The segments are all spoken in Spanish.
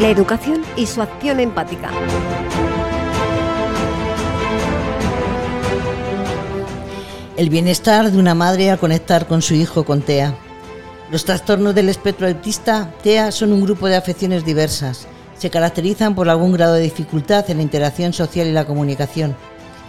la educación y su acción empática. El bienestar de una madre al conectar con su hijo con TEA. Los trastornos del espectro autista TEA son un grupo de afecciones diversas. Se caracterizan por algún grado de dificultad en la interacción social y la comunicación.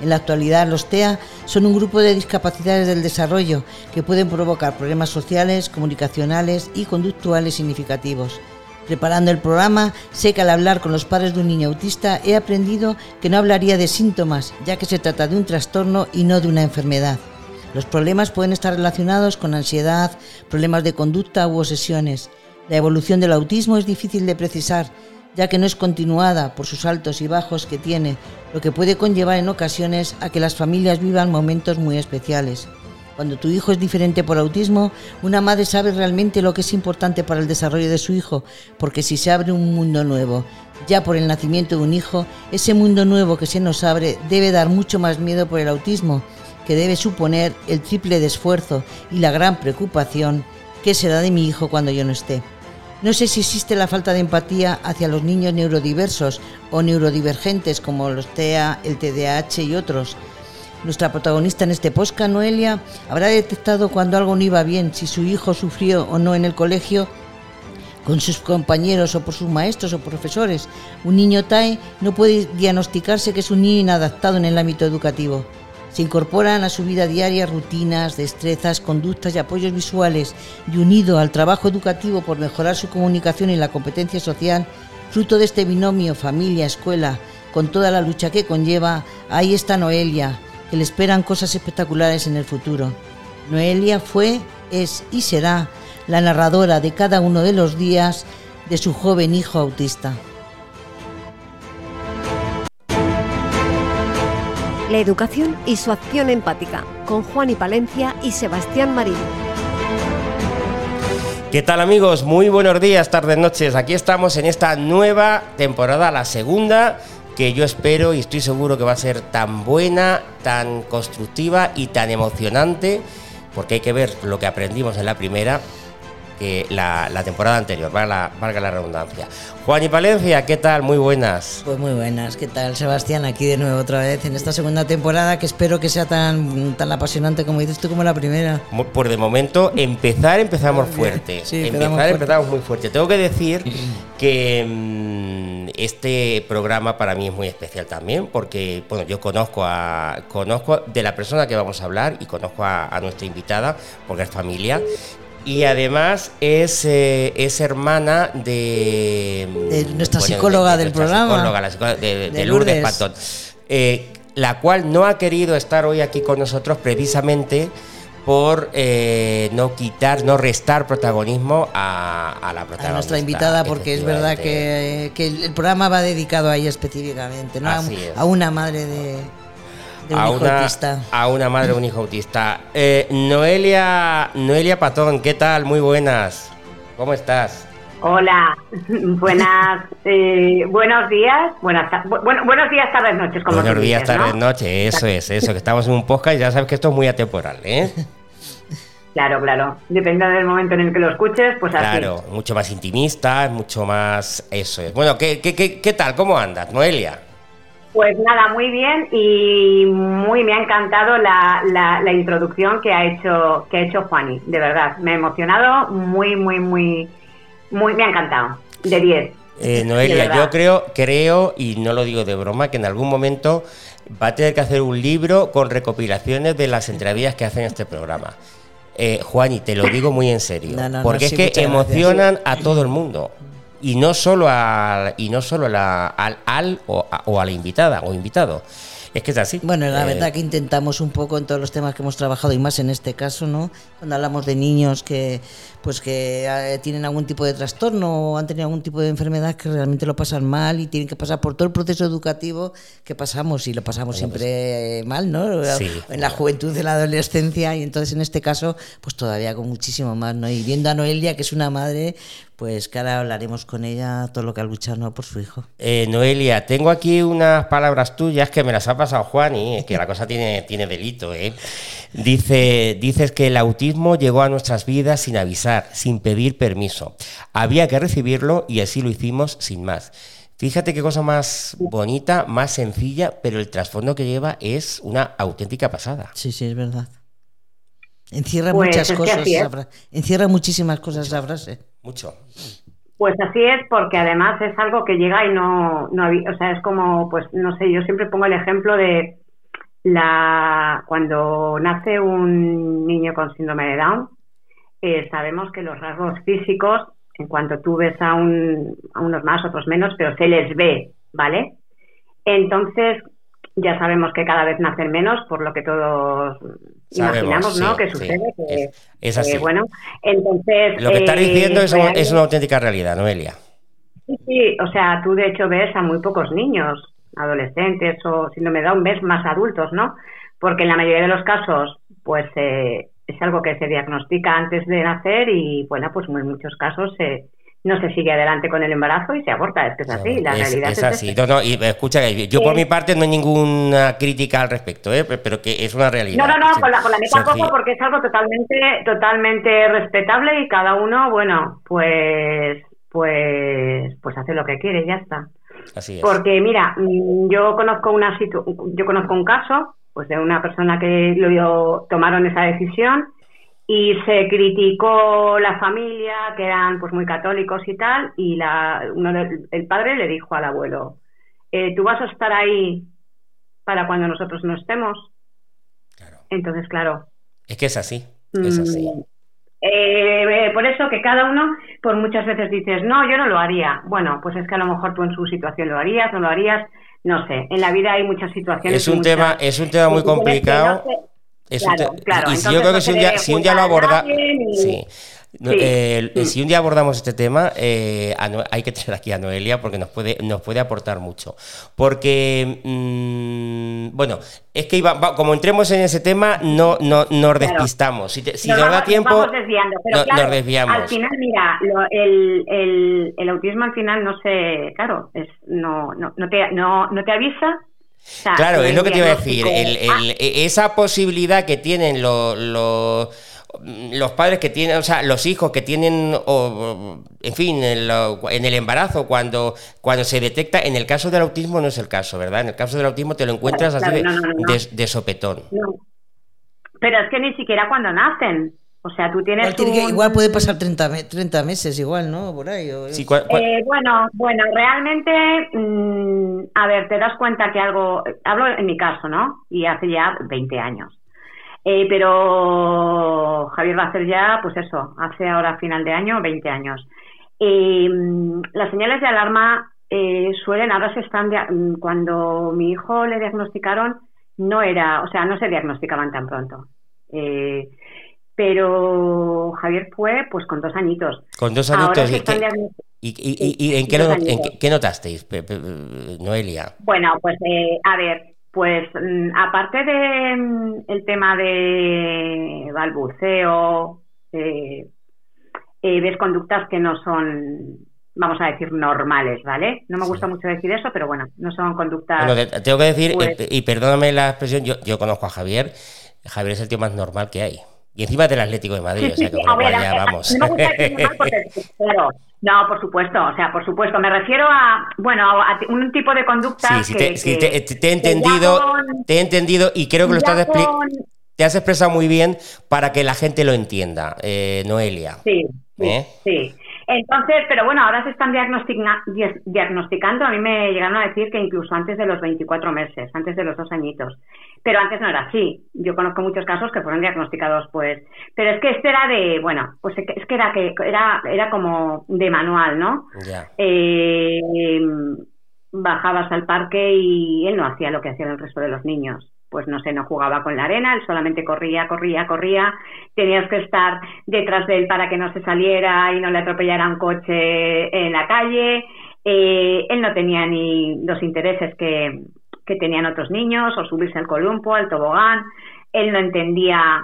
En la actualidad, los TEA son un grupo de discapacidades del desarrollo que pueden provocar problemas sociales, comunicacionales y conductuales significativos. Preparando el programa, sé que al hablar con los padres de un niño autista he aprendido que no hablaría de síntomas, ya que se trata de un trastorno y no de una enfermedad. Los problemas pueden estar relacionados con ansiedad, problemas de conducta u obsesiones. La evolución del autismo es difícil de precisar, ya que no es continuada por sus altos y bajos que tiene, lo que puede conllevar en ocasiones a que las familias vivan momentos muy especiales. Cuando tu hijo es diferente por autismo, una madre sabe realmente lo que es importante para el desarrollo de su hijo, porque si se abre un mundo nuevo, ya por el nacimiento de un hijo, ese mundo nuevo que se nos abre debe dar mucho más miedo por el autismo, que debe suponer el triple de esfuerzo y la gran preocupación que será de mi hijo cuando yo no esté. No sé si existe la falta de empatía hacia los niños neurodiversos o neurodivergentes como los TEA, el TDAH y otros, nuestra protagonista en este posca, Noelia, habrá detectado cuando algo no iba bien, si su hijo sufrió o no en el colegio con sus compañeros o por sus maestros o profesores. Un niño TAE no puede diagnosticarse que es un niño inadaptado en el ámbito educativo. Se incorporan a su vida diaria rutinas, destrezas, conductas y apoyos visuales y unido al trabajo educativo por mejorar su comunicación y la competencia social, fruto de este binomio familia-escuela, con toda la lucha que conlleva, ahí está Noelia, que le esperan cosas espectaculares en el futuro. Noelia fue, es y será la narradora de cada uno de los días de su joven hijo autista. La educación y su acción empática, con Juan y Palencia y Sebastián Marín. ¿Qué tal amigos? Muy buenos días, tardes, noches. Aquí estamos en esta nueva temporada, la segunda que yo espero y estoy seguro que va a ser tan buena, tan constructiva y tan emocionante, porque hay que ver lo que aprendimos en la primera que la, temporada anterior, valga la, la redundancia. Juan y Palencia, ¿qué tal? Muy buenas. Pues muy buenas, ¿qué tal Sebastián? Aquí de nuevo otra vez en esta segunda temporada que espero que sea tan, tan apasionante como dices tú como la primera. Por de momento, empezar empezamos fuerte. empezar empezamos muy fuerte. Tengo que decir que mm, este programa para mí es muy especial también porque bueno, yo conozco a conozco de la persona que vamos a hablar y conozco a, a nuestra invitada porque es familia y además es, eh, es hermana de, nuestra psicóloga del programa. Psicóloga, la psicóloga de, Lourdes, Patón. Eh, la cual no ha querido estar hoy aquí con nosotros precisamente por eh, no quitar, no restar protagonismo a, la protagonista. A nuestra invitada, porque es verdad que, el programa va dedicado a ella específicamente, no a una madre de a, una, a una madre de un hijo autista. Eh, Noelia, Noelia Patón, ¿qué tal? Muy buenas. ¿Cómo estás? Hola, buenas, eh, buenos días, buenas, bueno, buenos días, tardes, noches. Como buenos días, tardes, noches, eso es, eso, que estamos en un podcast y ya sabes que esto es muy atemporal, ¿eh? Claro, claro. Depende del momento en el que lo escuches, pues así. Claro, mucho más intimista, mucho más. Eso es. Bueno, ¿qué, qué, qué, qué tal? ¿Cómo andas, Noelia? Pues nada, muy bien y muy me ha encantado la, la, introducción que ha hecho que ha hecho Juani, de verdad, me ha emocionado, muy muy muy muy me ha encantado, de 10. Eh, Noelia, yo creo creo y no lo digo de broma que en algún momento va a tener que hacer un libro con recopilaciones de las entrevistas que hacen este programa. Eh, Juani, te lo digo muy en serio, porque es que emocionan a todo el mundo y no solo al y no solo la, al, al o, a, o a la invitada o invitado es que es así. Bueno, la eh, verdad que intentamos un poco en todos los temas que hemos trabajado y más en este caso, ¿no? Cuando hablamos de niños que pues que eh, tienen algún tipo de trastorno o han tenido algún tipo de enfermedad que realmente lo pasan mal y tienen que pasar por todo el proceso educativo que pasamos y lo pasamos siempre pues, mal, ¿no? En la juventud, en la adolescencia y entonces en este caso pues todavía con muchísimo más, ¿no? Y viendo a Noelia que es una madre pues que ahora hablaremos con ella todo lo que ha luchado por su hijo. Eh, Noelia, tengo aquí unas palabras tuyas que me las ha pasado Juan y que la cosa tiene, tiene delito. ¿eh? Dice, dices que el autismo llegó a nuestras vidas sin avisar, sin pedir permiso. Había que recibirlo y así lo hicimos sin más. Fíjate qué cosa más bonita, más sencilla, pero el trasfondo que lleva es una auténtica pasada. Sí, sí, es verdad. Encierra pues muchas cosas, encierra muchísimas cosas esa frase. Mucho. Pues así es, porque además es algo que llega y no, no, o sea, es como, pues no sé, yo siempre pongo el ejemplo de la cuando nace un niño con síndrome de Down, eh, sabemos que los rasgos físicos, en cuanto tú ves a, un, a unos más, otros menos, pero se les ve, ¿vale? Entonces, ya sabemos que cada vez nacen menos, por lo que todos imaginamos, ¿no? que sucede. es, así. bueno, entonces. Lo que estás diciendo es, es, una auténtica realidad, Noelia. Sí, sí, o sea, tú de hecho ves a muy pocos niños, adolescentes o si no me da un ves más adultos, ¿no? Porque en la mayoría de los casos, pues eh, es algo que se diagnostica antes de nacer y, bueno, pues en muchos casos se no se sigue adelante con el embarazo y se aborta. Es que es así, la realidad es, así. No, no, y escucha, yo por mi parte no hay ninguna crítica al respecto, ¿eh? pero que es una realidad. No, no, no, con la, con la tampoco, porque es algo totalmente, totalmente respetable y cada uno, bueno, pues, pues, pues hace lo que quiere y ya está. Así es. Porque mira, mm, yo conozco una yo conozco un caso, pues de una persona que lo tomaron esa decisión y se criticó la familia, que eran pues muy católicos y tal, y la, uno el padre le dijo al abuelo, eh, ¿tú vas a estar ahí para cuando nosotros no estemos? Claro. Entonces, claro. Es que es así, es mm, así. Eh, por eso que cada uno, por muchas veces dices, no, yo no lo haría. Bueno, pues es que a lo mejor tú en su situación lo harías, no lo harías, no sé. En la vida hay muchas situaciones. Es un tema, es un tema muy complicado claro, Y, si yo creo que si un día, si un día lo aborda, sí. Eh, si un día abordamos este tema, eh, hay que tener aquí a Noelia porque nos puede, nos puede aportar mucho. Porque, mm, bueno, es que iba, como entremos en ese tema, no, no nos despistamos. Si, nos, da tiempo, nos, desviamos. Al final, mira, el, el, autismo al final no se, claro, es, no, no, no, te, no, no te avisa claro, es lo que te iba a decir. Ah. E, esa posibilidad que tienen los, los, padres que tienen, o sea, los hijos que tienen, o, en fin, en, el embarazo, cuando, cuando se detecta, en el caso del autismo no es el caso, ¿verdad? En el caso del autismo te lo encuentras así de, sopetón. Pero es que ni siquiera cuando nacen. O sea, tú tienes. Igual, puede pasar 30, 30, meses, igual, ¿no? Por ahí. Eh, bueno, bueno, realmente, mm, a ver, te das cuenta que algo. Hablo en mi caso, ¿no? Y hace ya 20 años. Eh, pero Javier va a hacer ya, pues eso, hace ahora final de año 20 años. Mm, las señales de alarma eh, suelen, ahora se están. Mm, cuando mi hijo le diagnosticaron, no era, o sea, no se diagnosticaban tan pronto. Eh, pero Javier fue pues con dos añitos. Con dos añitos. ¿Y, en, qué, notasteis, Noelia? Bueno, pues eh, a ver, pues mm, aparte de mm, el tema de balbuceo, eh, eh, ves conductas que no son, vamos a decir, normales, ¿vale? No me gusta mucho decir eso, pero bueno, no son conductas... Bueno, tengo que decir, pues y perdóname la expresión, yo, yo conozco a Javier, Javier es el tío más normal que hay. Y encima del Atlético de Madrid, o sea que ya vamos. No, por supuesto, o sea, por supuesto. Me refiero a, bueno, a un tipo de conducta. Sí, sí, te, he entendido, te he entendido y creo que lo estás explicando. Te has expresado muy bien para que la gente lo entienda, eh, Noelia. Sí, sí, ¿Eh? sí. Entonces, pero bueno, ahora se están diagnosticando. A mí me llegaron a decir que incluso antes de los 24 meses, antes de los dos añitos. Pero antes no era así. Yo conozco muchos casos que fueron diagnosticados, pues. Pero es que este era de, bueno, pues es que era que era era como de manual, ¿no? Eh, bajabas al parque y él no hacía lo que hacían el resto de los niños pues no sé, no jugaba con la arena, él solamente corría, corría, corría, tenías que estar detrás de él para que no se saliera y no le atropellara un coche en la calle, eh, él no tenía ni los intereses que, que tenían otros niños, o subirse al columpo, al tobogán, él no entendía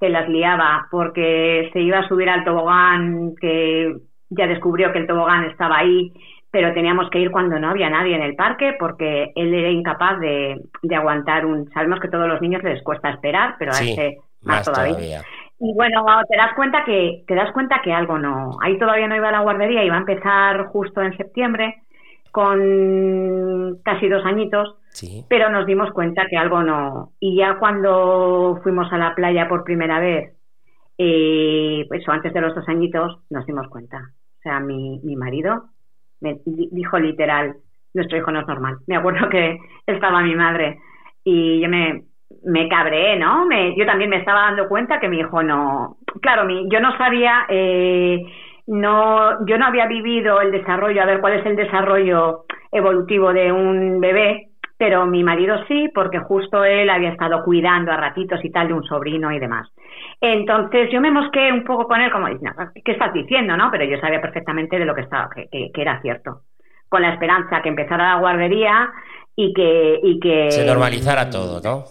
que las liaba porque se iba a subir al tobogán que ya descubrió que el tobogán estaba ahí, pero teníamos que ir cuando no había nadie en el parque porque él era incapaz de, aguantar un... Sabemos que a todos los niños les cuesta esperar, pero a ese más, todavía. Y bueno, te das cuenta que te das cuenta que algo no. Ahí todavía no iba a la guardería, iba a empezar justo en septiembre con casi dos añitos, pero nos dimos cuenta que algo no. Y ya cuando fuimos a la playa por primera vez, eh, pues antes de los dos añitos, nos dimos cuenta. O sea, mi, mi marido me dijo literal, nuestro hijo no es normal. Me acuerdo que estaba mi madre y yo me, me cabré, ¿no? Me, yo también me estaba dando cuenta que mi hijo no... Claro, mi, yo no sabía... Eh, no, yo no había vivido el desarrollo, a ver cuál es el desarrollo evolutivo de un bebé, pero mi marido sí, porque justo él había estado cuidando a ratitos y tal de un sobrino y demás. Entonces yo me mosqué un poco con él, como, ¿qué estás diciendo? no Pero yo sabía perfectamente de lo que estaba, que, que, era cierto. Con la esperanza que empezara la guardería y que, y que... Se normalizara todo, ¿no?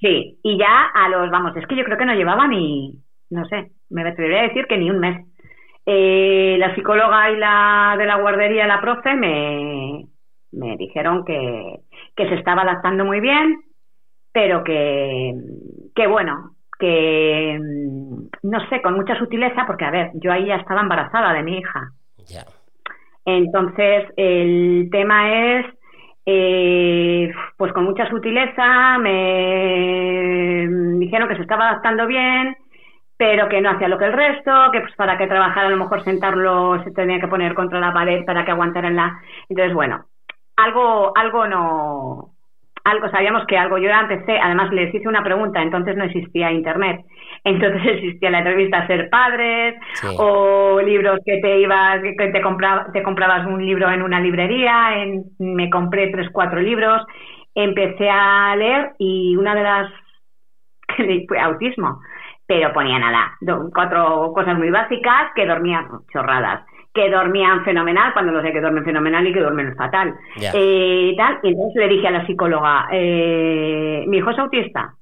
Sí, y ya a los, vamos, es que yo creo que no llevaba ni, no sé, me atrevería a decir que ni un mes. Eh, la psicóloga y la de la guardería, la profe, me, me dijeron que, que se estaba adaptando muy bien, pero que, que bueno, que no sé, con mucha sutileza, porque a ver, yo ahí ya estaba embarazada de mi hija. Entonces, el tema es, eh, pues con mucha sutileza, me dijeron que se estaba adaptando bien, pero que no hacía lo que el resto, que pues para que trabajara a lo mejor sentarlo se tenía que poner contra la pared para que aguantara en la... Entonces, bueno, algo, algo no... Algo, sabíamos que algo, yo empecé, además les hice una pregunta, entonces no existía internet, entonces existía la entrevista Ser Padres, o libros que te ibas, que te, compraba, te comprabas un libro en una librería, en, me compré tres, cuatro libros, empecé a leer y una de las autismo pero ponía nada, cuatro cosas muy básicas que dormían chorradas, que dormían fenomenal, cuando no sé que duermen fenomenal y que duermen fatal. Eh, tal, y entonces le dije a la psicóloga, eh, mi hijo es autista.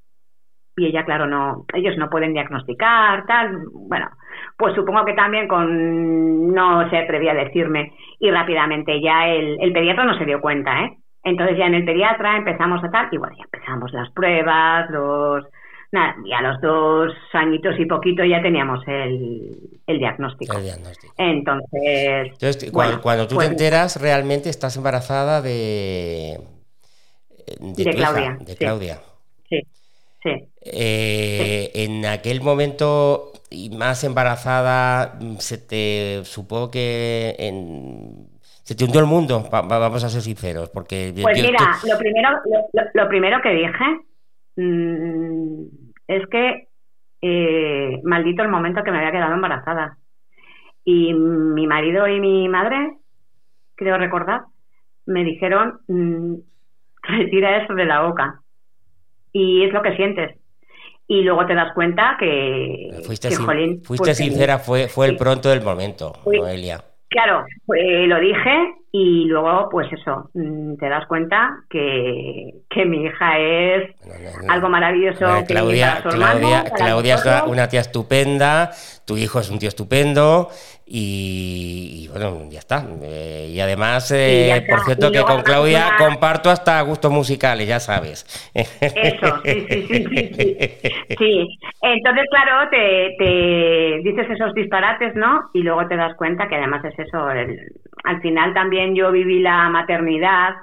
Y ella, claro, no, ellos no pueden diagnosticar, tal, bueno, pues supongo que también con, no se atrevía a decirme, y rápidamente ya el, el pediatra no se dio cuenta, ¿eh? Entonces ya en el pediatra empezamos a tal, y bueno, ya empezamos las pruebas, los, Nada, y a los dos añitos y poquito ya teníamos el, el diagnóstico. Entonces. cuando, tú te pues enteras, realmente estás embarazada de. De, Claudia. de Claudia. Sí. Sí. Eh, en aquel momento, y más embarazada, se te supo que en, se te hundió el mundo, vamos a ser sinceros, porque... Pues mira, lo, primero, lo, primero que dije, mm, es que eh, maldito el momento que me había quedado embarazada. Y mi marido y mi madre, creo recordar, me dijeron, mm, retira eso de la boca. Y es lo que sientes. Y luego te das cuenta que... Fuiste, fuiste sincera, fue, fue el pronto del momento, Noelia. Claro, pues, lo dije y luego, pues eso, mm, te das cuenta que, que mi hija es algo maravilloso. Claudia, Claudia, Claudia es una tía estupenda, tu hijo es un tío estupendo y, bueno, ya está. Eh, y además, eh, por cierto, que con Claudia comparto hasta gustos musicales, ya sabes. Eso, sí, sí, sí. Sí, entonces, claro, te, te dices esos disparates, ¿no? Y luego te das cuenta que además es eso. al final también yo viví la maternidad,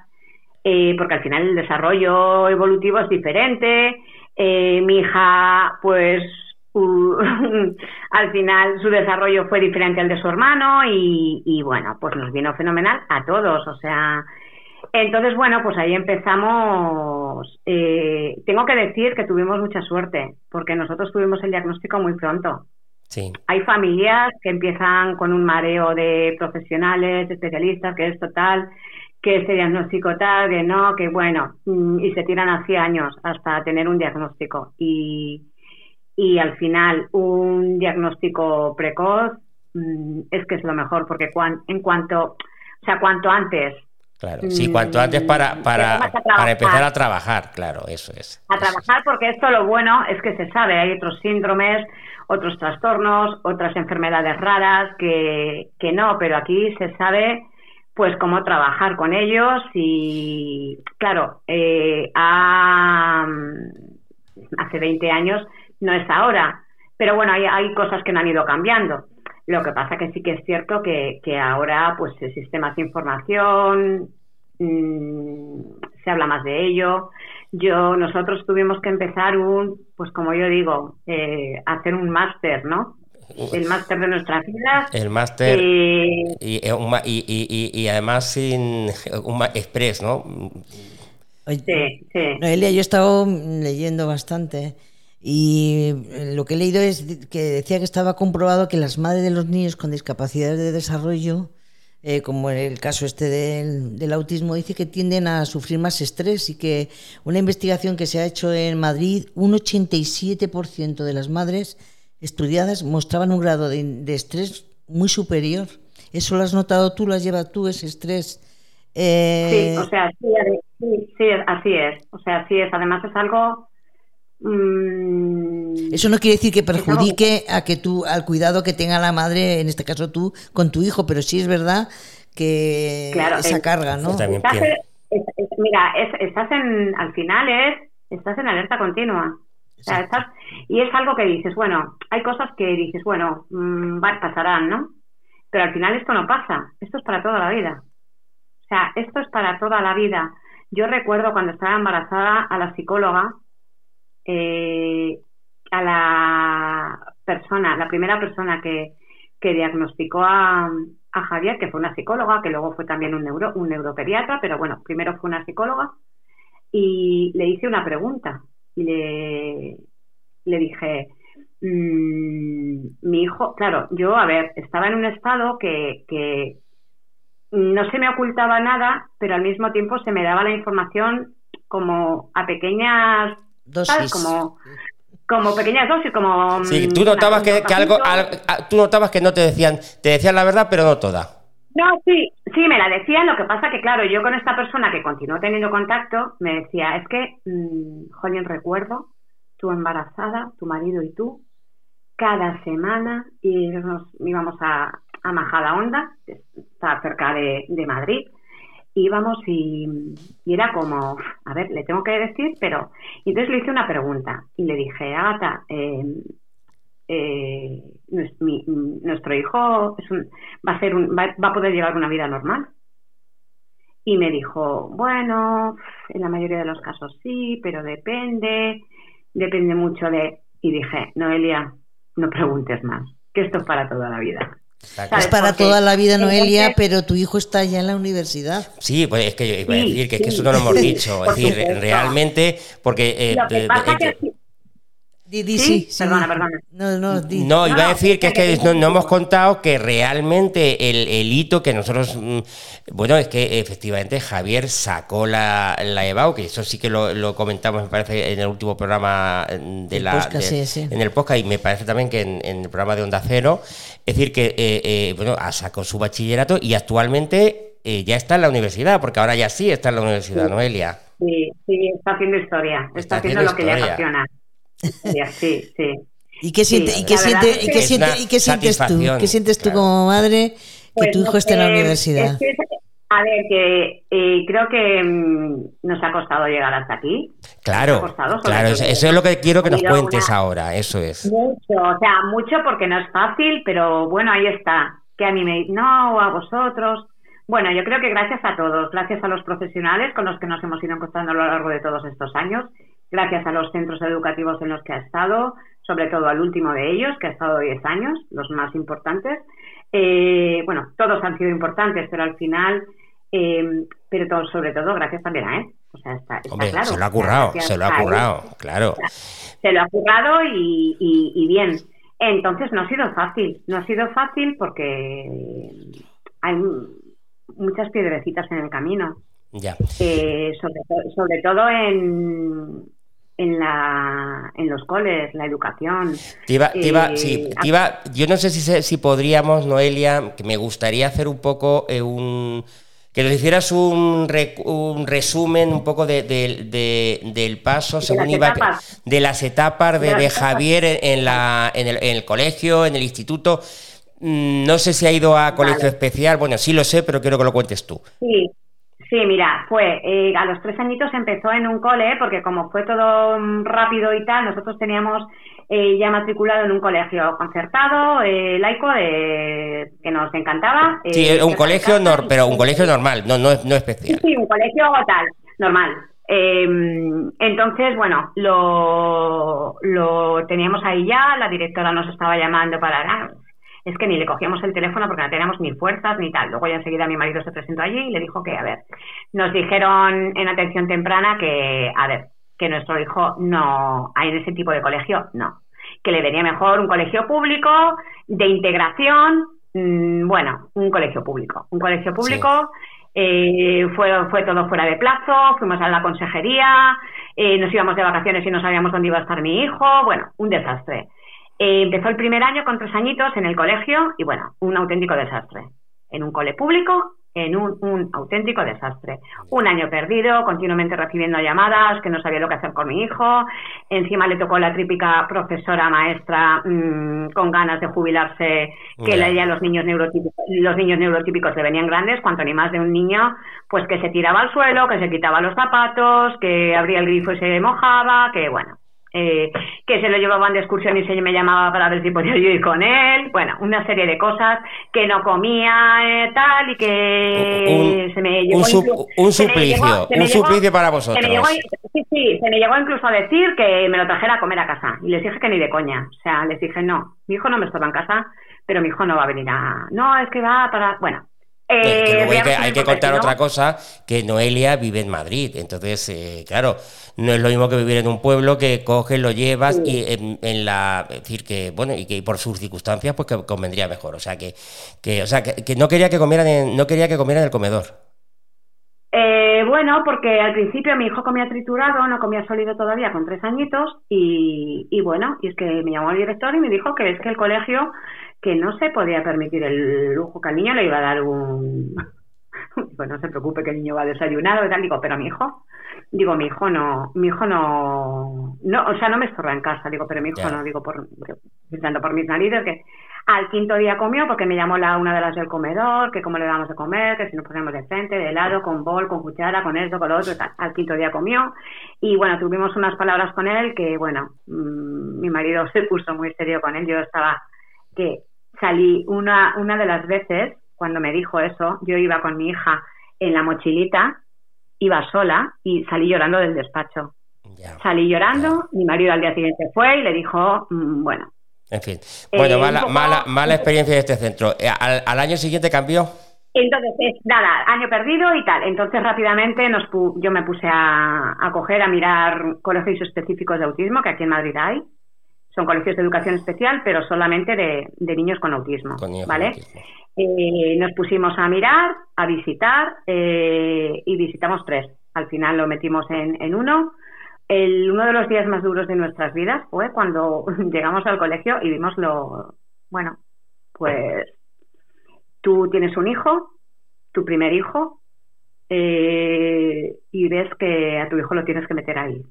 eh, porque al final el desarrollo evolutivo es diferente. mi hija, pues al final su desarrollo fue diferente al de su hermano y, bueno, pues nos vino fenomenal a todos, o sea, entonces bueno, pues ahí empezamos. Eh, tengo que decir que tuvimos mucha suerte, porque nosotros tuvimos el diagnóstico muy pronto. Sí. Hay familias que empiezan con un mareo de profesionales, especialistas, que es total, que ese diagnóstico tal, que no, que bueno, mm, y se tiran hace años hasta tener un diagnóstico. Y, y al final un diagnóstico precoz mm, es que es lo mejor porque en cuanto o sea cuanto antes Claro, sí, cuanto antes para, mm, para, para empezar a trabajar, claro, eso es. A trabajar porque esto lo bueno es que se sabe, hay otros síndromes, otros trastornos, otras enfermedades raras que, que no, pero aquí se sabe pues cómo trabajar con ellos y claro, eh, hace 20 años no es ahora, pero bueno, hay, hay cosas que no han ido cambiando. Lo que pasa que sí que es cierto que, que ahora pues existe más información, mm, se habla más de ello. Yo, nosotros tuvimos que empezar un, pues como yo digo, eh, hacer un máster, ¿no? El máster de nuestra vida. El máster. Eh, y, y, y, además sin un express, ¿no? sí, sí. Noelia, yo he estado leyendo bastante y eh, lo que he leído es que decía que estaba comprobado que las madres de los niños con discapacidades de desarrollo, eh, como en el caso este del, autismo, dice que tienden a sufrir más estrés y que una investigación que se ha hecho en Madrid, un 87% de las madres estudiadas mostraban un grado de, estrés muy superior. ¿Eso lo has notado tú, lo has llevado tú, ese estrés? Eh, sí, o sea, sí, sí, así es. O sea, sí es. Además es algo Mm. Eso no quiere decir que perjudique a que tú, al cuidado que tenga la madre, en este caso tú, con tu hijo, pero sí es verdad que esa carga, ¿no? mira, estás en, al final es, estás en alerta continua. y es algo que dices, bueno, hay cosas que dices, bueno, mmm, pasarán, ¿no? Pero al final esto no pasa, esto es para toda la vida. O sea, esto es para toda la vida. Yo recuerdo cuando estaba embarazada a la psicóloga, eh, a la persona, la primera persona que, que diagnosticó a, Javier, que fue una psicóloga, que luego fue también un, neuro, un neuropediatra, pero bueno, primero fue una psicóloga, y le hice una pregunta y le, le dije, mmm, mi hijo, claro, yo, a ver, estaba en un estado que, que no se me ocultaba nada, pero al mismo tiempo se me daba la información como a pequeñas dosis. Como, como pequeñas dosis, como... Sí, tú notabas que, algo, tú notabas que no te decían, te decían la verdad, pero no toda. No, sí, sí, me la decían, lo que pasa que, claro, yo con esta persona que continuó teniendo contacto, me decía, es que, mmm, recuerdo, tú embarazada, tu marido y tú, cada semana y nos íbamos a, a Majada Honda, que está cerca de, de Madrid, íbamos y, era como, a ver, le tengo que decir, pero... Y entonces le hice una pregunta y le dije, Agata, eh, eh, nuestro hijo va a ser va, a poder llevar una vida normal. Y me dijo, bueno, en la mayoría de los casos sí, pero depende, depende mucho de... Y dije, Noelia, no preguntes más, que esto es para toda la vida. Es para toda la vida, Noelia, pero tu hijo está ya en la universidad. Sí, pues es que yo iba a decir que, es que eso no lo hemos dicho. Es decir, realmente, porque... Eh, sí, perdona, perdona. No, iba a decir que es que no, hemos contado que realmente el, hito que nosotros. Mm, bueno, es que efectivamente Javier sacó la, la EBAU, que eso sí que lo, comentamos, me parece, en el último programa de la. En el podcast y me parece también que en, el programa de Onda Cero. Es decir, que eh, eh, bueno, sacó su bachillerato y actualmente eh, ya está en la universidad, porque ahora ya sí está en la universidad, Noelia. Sí, sí, está haciendo historia, está, haciendo, lo que le apasiona. Sí, sí. ¿Y qué, siente, y qué, siente, y qué, siente, y qué sientes tú? ¿Qué sientes tú como madre que tu hijo esté en la universidad? a ver, que eh, creo que mm, nos ha costado llegar hasta aquí. Claro, claro, eso, es lo que quiero que nos cuentes ahora, eso es. Mucho, o sea, mucho porque no es fácil, pero bueno, ahí está. Que a mí me no, a vosotros. Bueno, yo creo que gracias a todos, gracias a los profesionales con los que nos hemos ido encontrando a lo largo de todos estos años gracias a los centros educativos en los que ha estado, sobre todo al último de ellos, que ha estado 10 años, los más importantes. Eh, bueno, todos han sido importantes, pero al final, eh, pero todo, sobre todo gracias también a él. O sea, está, claro. Se lo ha currado, se lo ha currado, claro. Se lo ha currado y, bien. Entonces no ha sido fácil, no ha sido fácil porque hay muchas piedrecitas en el camino. Ya. Eh, sobre, sobre todo en, en, la, en los coles, la educación. Eh, yo no sé si, si podríamos, Noelia, que me gustaría hacer un poco eh, un que nos hicieras un, un resumen un poco de, del paso según iba de las etapas de, Javier en, la, en, el, en el colegio, en el instituto. Mm, no sé si ha ido a colegio especial, bueno, sí lo sé, pero quiero que lo cuentes tú. Sí, sí, mira, fue eh, a los tres añitos empezó en un cole, porque como fue todo mm, rápido y tal, nosotros teníamos eh, ya matriculado en un colegio concertado, eh, laico, que nos encantaba. sí, un colegio, pero un colegio normal, no, no, no especial. Sí, un colegio tal, normal. Em, entonces, bueno, lo, lo teníamos ahí ya, la directora nos estaba llamando para es que ni le cogíamos el teléfono porque no teníamos ni fuerzas ni tal. Luego ya enseguida mi marido se presentó allí y le dijo que, a ver, nos dijeron en atención temprana que, a ver, que nuestro hijo no, hay en ese tipo de colegio, no. Que le venía mejor un colegio público, de integración, mm, bueno, un colegio público. Un colegio público, eh, fue, fue todo fuera de plazo, fuimos a la consejería, eh, nos íbamos de vacaciones y no sabíamos dónde iba a estar mi hijo, bueno, un desastre. Eh, empezó el primer año con tres añitos en el colegio y bueno, un auténtico desastre. En un cole público, en un, auténtico desastre. Un año perdido, continuamente recibiendo llamadas, que no sabía lo que hacer con mi hijo. Encima le tocó la típica profesora maestra mm, con ganas de jubilarse, que leía los niños neurotípicos, los niños neurotípicos le venían grandes, cuanto ni más de un niño, pues que se tiraba al suelo, que se quitaba los zapatos, que abría el grifo y se mojaba, que bueno, eh, que se lo llevaban de excursión y se me llamaba para ver si podía yo ir con él, bueno, una serie de cosas que no comía eh, tal y que se me llegó un, suplicio, un suplicio para vosotros. sí, sí, se me llegó incluso a decir que me lo trajera a comer a casa. Y les dije que ni de coña, o sea, les dije no, mi hijo no me estaba en casa, pero mi hijo no va a venir a, no, es que va para, bueno, eh, hay, que, contar otra cosa, que Noelia vive en Madrid, entonces, eh, claro, no es lo mismo que vivir en un pueblo que coges, lo llevas y en, la, es decir, que, bueno, y que por sus circunstancias, pues que convendría mejor, o sea, que, que o sea, que, no quería que comieran en, no quería que comieran en el comedor. Eh, bueno, porque al principio mi hijo comía triturado, no comía sólido todavía con tres añitos y, y bueno, y es que me llamó el director y me dijo que es que el colegio que no se podía permitir el lujo, que al niño le iba a dar un... pues no se preocupe que el niño va desayunado y tal, digo, pero mi hijo, digo, mi hijo no, mi hijo no, no, o sea, no me estorba en casa, digo, pero mi hijo no, digo, por, tanto por mis narices, que al quinto día comió porque me llamó la una de las del comedor, que cómo le damos de comer, que si nos ponemos de frente, de lado, con bol, con cuchara, con esto, con lo otro, tal. Al quinto día comió y bueno, tuvimos unas palabras con él que bueno, mm, mi marido se puso muy serio con él, yo estaba que salí una, una de las veces, cuando me dijo eso, yo iba con mi hija en la mochilita, iba sola y salí llorando del despacho. salí llorando, mi marido al día siguiente fue y le dijo, mm, bueno. En fin, bueno, eh, mala, mala, mala experiencia de este centro. Eh, ¿Al, año siguiente cambió? Entonces, nada, año perdido y tal. Entonces, rápidamente nos yo me puse a, a coger, a mirar colegios específicos de autismo, que aquí en Madrid hay son colegios de educación especial, pero solamente de, niños con autismo, ¿vale? Eh, nos pusimos a mirar, a visitar eh, y visitamos tres. Al final lo metimos en, uno. El, uno de los días más duros de nuestras vidas fue cuando llegamos al colegio y vimos lo, bueno, pues tú tienes un hijo, tu primer hijo, eh, y ves que a tu hijo lo tienes que meter ahí.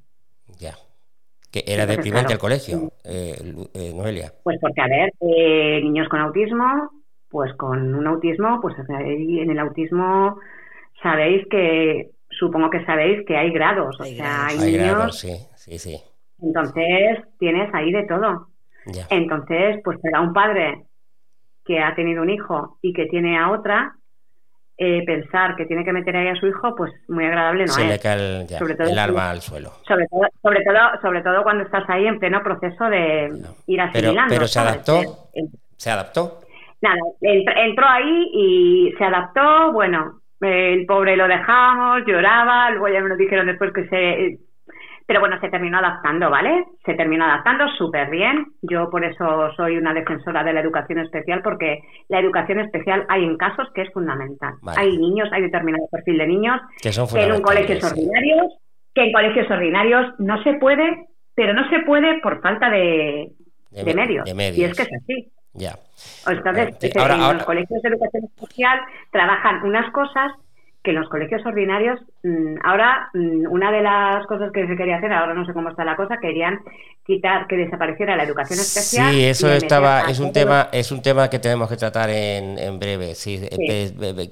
Ya. Que era deprimente el colegio, eh, eh, Noelia. Pues porque, a ver, eh, niños con autismo, pues con un autismo, pues en el autismo sabéis que, supongo que sabéis que hay grados, o sea, hay, niños... sí, sí, sí. Entonces tienes ahí de todo. Entonces, pues para un padre que ha tenido un hijo y que tiene a otra, eh, pensar que tiene que meter ahí a su hijo, pues muy agradable no Se le cae el, sobre todo, el arma al suelo. Sobre todo, sobre todo, sobre todo cuando estás ahí en pleno proceso de ir asimilando. Pero, se adaptó. se adaptó. Nada, entró ahí y se adaptó. Bueno, el pobre lo dejamos, lloraba. Luego ya nos dijeron después que se pero bueno, se terminó adaptando, ¿vale? Se terminó adaptando súper bien. Yo por eso soy una defensora de la educación especial, porque la educación especial hay en casos que es fundamental. Hay niños, hay determinado perfil de niños que, son en un colegios ordinarios, que en colegios ordinarios no se puede, pero no se puede por falta de, medios. Y es que es así. Ya. Entonces, en los colegios de educación especial trabajan unas cosas que en los colegios ordinarios, mm, ahora, mm, una de las cosas que se quería hacer, ahora no sé cómo está la cosa, querían quitar, que desapareciera la educación especial. Sí, eso estaba, es un tema, es un tema que tenemos que tratar en, en breve. Sí,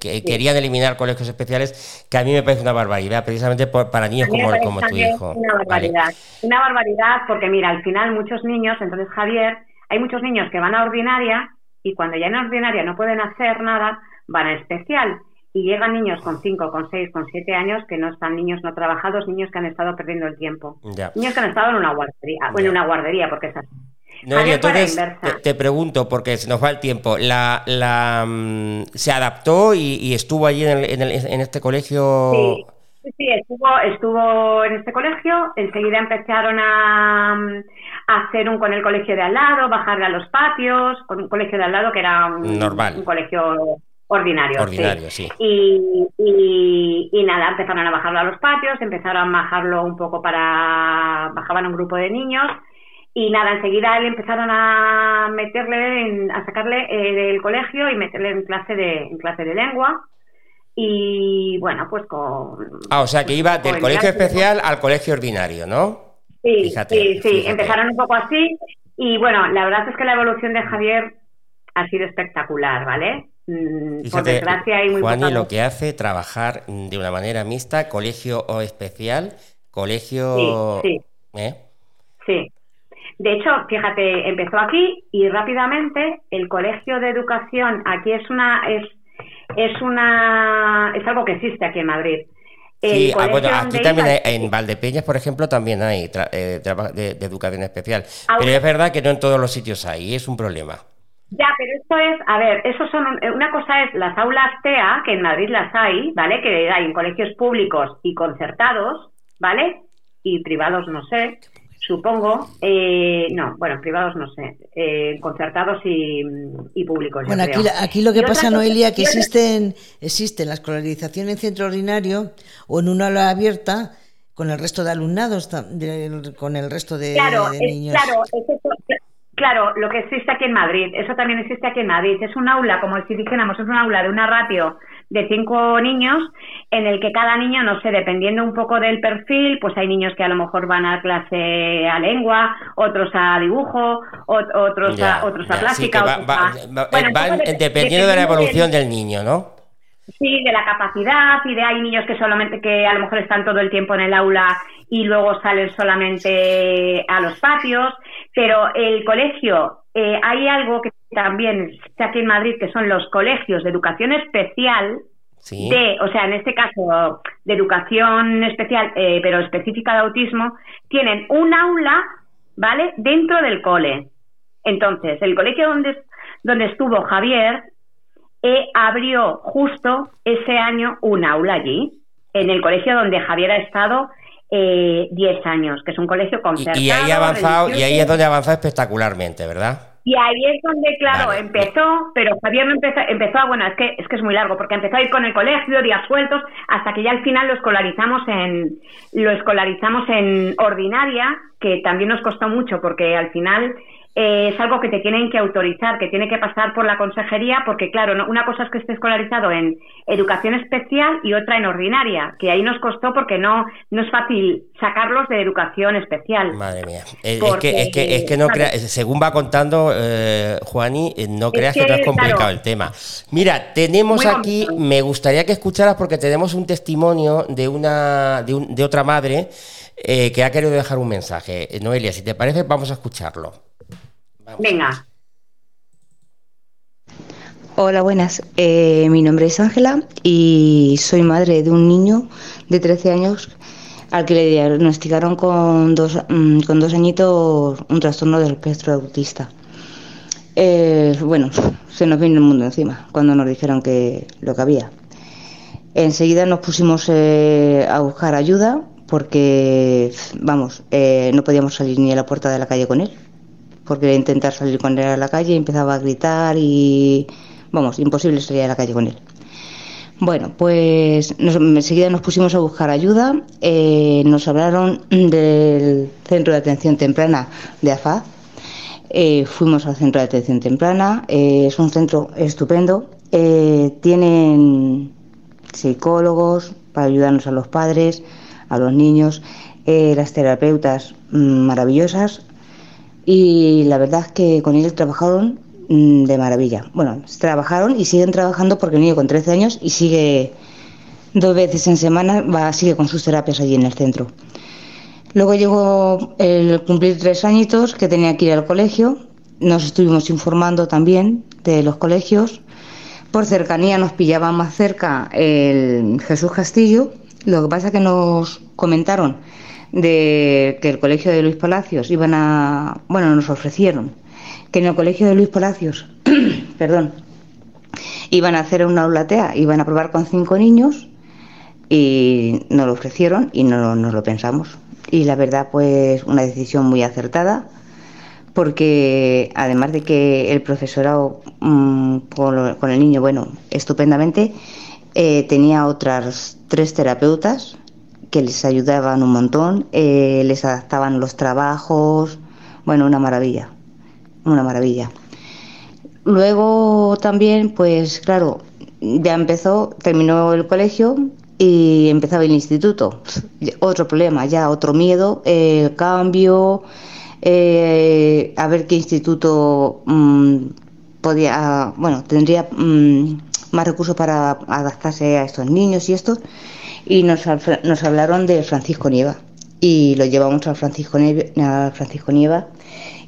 que querían eliminar colegios especiales, que a mí me parece una barbaridad, precisamente para niños como, como tu hijo. Una barbaridad, una barbaridad, porque mira, al final muchos niños, entonces Javier, hay muchos niños que van a ordinaria y cuando ya en ordinaria no pueden hacer nada, van a especial y llegan niños con 5, con 6, con 7 años que no están niños no trabajados, niños que han estado perdiendo el tiempo. Niños que han estado en una guardería, en una guardería, porque es así. No, entonces te, pregunto, porque se nos va el tiempo, la, la mm, ¿se adaptó y, estuvo allí en, en, en, este colegio? Sí, sí, estuvo, estuvo en este colegio, enseguida empezaron a, a, hacer un con el colegio de al lado, bajarle a los patios, con un colegio de al lado que era un, Normal. un colegio Ordinario, Ordinario sí. Y, y, nada, empezaron a bajarlo a los patios, empezaron a bajarlo un poco para... bajaban un grupo de niños y nada, enseguida le empezaron a meterle, a sacarle eh, del colegio y meterle en clase de, en clase de lengua y bueno, pues con... Ah, o sea que iba del colegio especial al colegio ordinario, ¿no? Sí, sí, sí, empezaron un poco así y bueno, la verdad es que la evolución de Javier ha sido espectacular, ¿vale? Mm, Fíjate, por lo que hace trabajar de una manera mixta, colegio o especial, colegio... Sí, ¿eh? sí. De hecho, fíjate, empezó aquí y rápidamente el colegio de educación aquí es una es es una es algo que existe aquí en Madrid. sí, ah, bueno, aquí también hay, en Valdepeñas, por ejemplo, también hay eh, de, de, educación especial. Pero es verdad que no en todos los sitios hay, es un problema. Ya, pero esto es, a ver, eso son, una cosa es las aulas TEA, que en Madrid las hay, ¿vale? Que hay en colegios públicos y concertados, ¿vale? Y privados no sé, supongo. Eh, no, bueno, privados no sé, eh, concertados y, públicos. Bueno, aquí, aquí, lo que pasa, Noelia, que existen, existen la escolarización en centro ordinario o en una aula abierta con el resto de alumnados, con el resto de, claro, niños. claro, es Claro, lo que existe aquí en Madrid, eso también existe aquí en Madrid. Es un aula, como si dijéramos, es un aula de una ratio de cinco niños, en el que cada niño, no sé, dependiendo un poco del perfil, pues hay niños que a lo mejor van a clase a lengua, otros a dibujo, otros a, otros a plástica. dependiendo de la evolución del niño, ¿no? Sí, de la capacidad y de hay niños que solamente que a lo mejor están todo el tiempo en el aula y luego salen solamente a los patios, pero el colegio, eh, hay algo que también está aquí en Madrid, que son los colegios de educación especial, de, o sea, en este caso de educación especial, eh, pero específica de autismo, tienen un aula, ¿vale? Dentro del cole. Entonces, el colegio donde, donde estuvo Javier eh, abrió justo ese año un aula allí, en el colegio donde Javier ha estado eh, 10 años, que es un colegio concertado. Y, ahí avanzado, y ahí es donde avanzado espectacularmente, ¿verdad? Y ahí es donde, claro, empezó, pero Javier empezó, empezó a, bueno, es que, es que es muy largo, porque empezó a ir con el colegio, días sueltos, hasta que ya al final lo escolarizamos en, lo escolarizamos en ordinaria, que también nos costó mucho, porque al final eh, es algo que te tienen que autorizar, que tiene que pasar por la consejería, porque claro, una cosa es que esté escolarizado en educación especial y otra en ordinaria, que ahí nos costó porque no, no es fácil sacarlos de educación especial. Madre mía. Es, que, es, que, es que no crea, según va contando eh, Juani, eh, no creas que, no es complicado el tema. Mira, tenemos aquí, me gustaría que escucharas porque tenemos un testimonio de una de, un, de otra madre eh, que ha querido dejar un mensaje. Noelia, si te parece, vamos a escucharlo. Venga. Hola, buenas. Eh, mi nombre es Ángela y soy madre de un niño de 13 años al que le diagnosticaron con dos, mm, con dos añitos un trastorno del espectro autista. Eh, bueno, se nos vino el mundo encima cuando nos dijeron que lo que había. Enseguida nos pusimos eh, a buscar ayuda porque, vamos, no podíamos salir ni a la puerta de la calle con él porque intentar salir con él a la calle empezaba a gritar y, vamos, imposible salir a la calle con él. Bueno, pues enseguida nos pusimos a buscar ayuda, eh, nos hablaron del centro de atención temprana de AFAD, eh, fuimos al centro de atención temprana, eh, es un centro estupendo, tienen psicólogos para ayudarnos a los padres, a los niños, las terapeutas mm, maravillosas y la verdad es que con ellos trabajaron mm, de maravilla. Bueno, trabajaron y siguen trabajando porque el niño con 13 años y sigue dos veces en semana, va, sigue con sus terapias allí en el centro. Luego llegó el cumplir tres añitos que tenía que ir al colegio. Nos estuvimos informando también de los colegios. Por cercanía nos pillaba más cerca el Jesús Castillo. Lo que pasa que nos comentaron de que el colegio de Luis Palacios iban a, bueno, nos ofrecieron que en el colegio de Luis Palacios, perdón, iban a hacer una aulatea, iban a probar con cinco niños y nos lo ofrecieron y no nos lo pensamos. Y la verdad, pues una decisión muy acertada, porque además de que el profesorado mm, con, el niño, bueno, estupendamente, eh, tenía otras tres terapeutas que les ayudaban un montón, eh, les adaptaban los trabajos, bueno, una maravilla, una maravilla. Luego también, pues claro, ya empezó, terminó el colegio y empezaba el instituto. Otro problema, ya otro miedo, eh, cambio, eh, a ver qué instituto mm, podía, bueno, tendría mm, más recursos para adaptarse a estos niños y estos. Y nos, nos hablaron de Francisco Nieva y lo llevamos al Francisco, Nieva, Francisco Nieva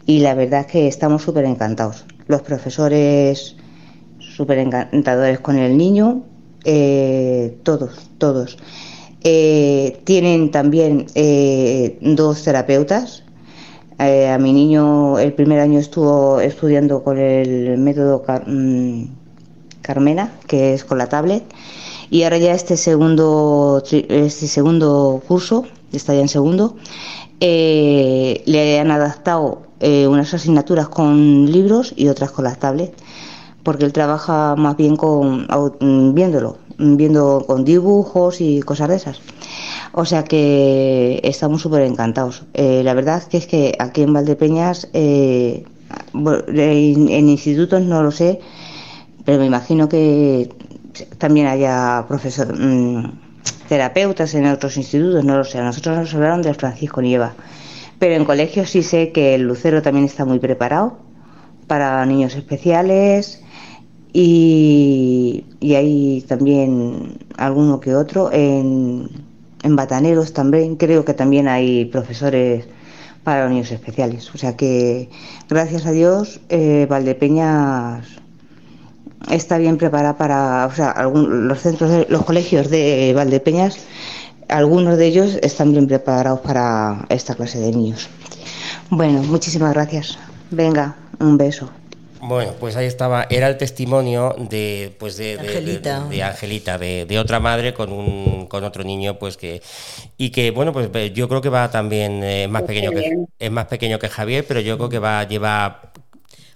y la verdad es que estamos súper encantados. Los profesores súper encantadores con el niño, eh, todos, todos. Eh, tienen también eh, dos terapeutas. a mi niño el primer año estuvo estudiando con el método mm, Carmena, que es con la tablet, y ahora ya este segundo, este segundo curso, está ya en segundo, le han adaptado unas asignaturas con libros y otras con las tablets porque él trabaja más bien con mm, viéndolo, viendo con dibujos y cosas de esas. O sea que estamos súper encantados. Eh, la verdad que es que aquí en Valdepeñas, eh, en institutos no lo sé, pero me imagino que también haya profesor, mm, terapeutas en otros institutos, no lo sé. nosotros nos hablaron del Francisco Nieva. Pero en colegios sí sé que el Lucero también está muy preparado para niños especiales y, hay también alguno que otro. En, en Bataneros también creo que también hay profesores para niños especiales. O sea que, gracias a Dios, eh, Valdepeñas está bien preparada para, o sea, los centros, de, los colegios de Valdepeñas, algunos de ellos están bien preparados para esta clase de niños. Bueno, muchísimas gracias. Venga, un beso. Bueno, pues ahí estaba, era el testimonio de, pues de, Angelita, de, Angelita, de, otra madre con un, con otro niño, pues que y que bueno, pues yo creo que va también eh, más pequeño que es más pequeño que Javier, pero yo creo que va lleva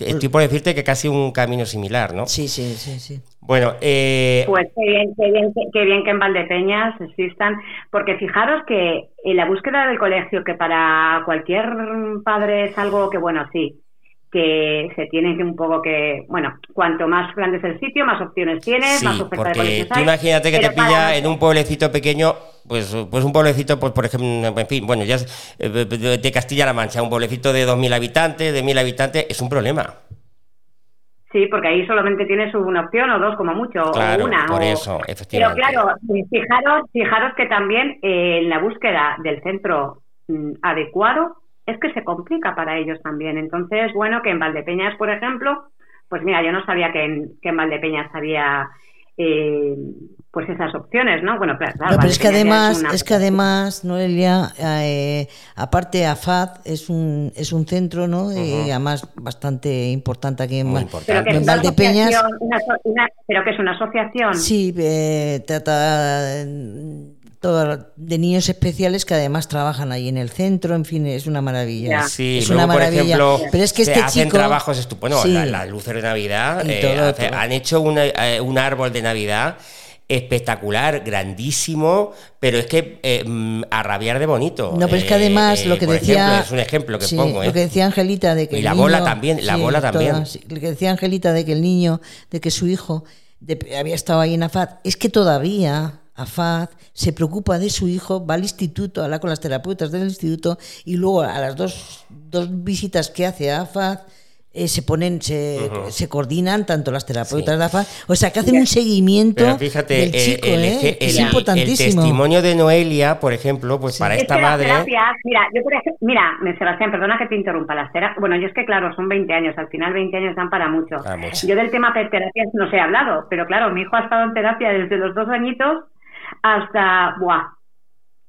estoy por decirte que casi un camino similar, ¿no? Sí, sí, sí, sí. Bueno, eh... pues qué bien, qué bien, qué bien que en Valdepeñas existan, porque fijaros que en la búsqueda del colegio, que para cualquier padre es algo que bueno, sí, que se tiene que un poco que, bueno, cuanto más grande es el sitio, más opciones tienes, más oferta de colegios tú imagínate que te pilla en un pueblecito pequeño, pues, pues un pueblecito, pues por ejemplo, en fin, bueno, ya es eh, de Castilla-La Mancha, un pueblecito de 2.000 habitantes, de 1.000 habitantes, es un problema. Sí, porque ahí solamente tienes una opción o dos como mucho, o una. Por eso, efectivamente. Pero claro, fijaros, fijaros que también eh, en la búsqueda del centro mm, adecuado es que se complica para ellos también. Entonces, bueno, que en Valdepeñas, por ejemplo, pues mira, yo no sabía que en, que en Valdepeñas había eh, pues esas opciones, ¿no? Bueno, claro, pero es que además, es, que además, Noelia, eh, aparte AFAD es un es un centro, ¿no? Y además bastante importante aquí en, en Valdepeñas. pero que es una asociación. Sí, eh, trata de niños especiales que además trabajan ahí en el centro, en fin, es una maravilla. Sí, es una maravilla. Pero es que este hacen trabajos estupendos. Bueno, la, luz de Navidad, eh, han hecho eh, un árbol de Navidad espectacular, grandísimo, pero es que eh, mm, a rabiar de bonito. No, pero es que además lo que decía es un ejemplo que pongo, lo que decía Angelita de que y la bola también, la bola también. lo que decía Angelita de que el niño, de que su hijo había estado ahí en AFAD, es que todavía AFAD se preocupa de su hijo, va al instituto, habla con las terapeutas del instituto y luego a las dos, dos visitas que hace a AFAD eh, se ponen, se, se, coordinan tanto las terapeutas de AFA, o sea que hacen un seguimiento fíjate, del chico, el, ¿eh? el, es importantísimo. El testimonio de Noelia, por ejemplo, pues para esta madre. Terapias, mira, yo por ejemplo, mira, Sebastián, perdona que te interrumpa las terapias. Bueno, yo es que claro, son 20 años, al final 20 años dan para mucho. Yo del tema de terapias no se he hablado, pero claro, mi hijo ha estado en terapia desde los dos añitos hasta, buah,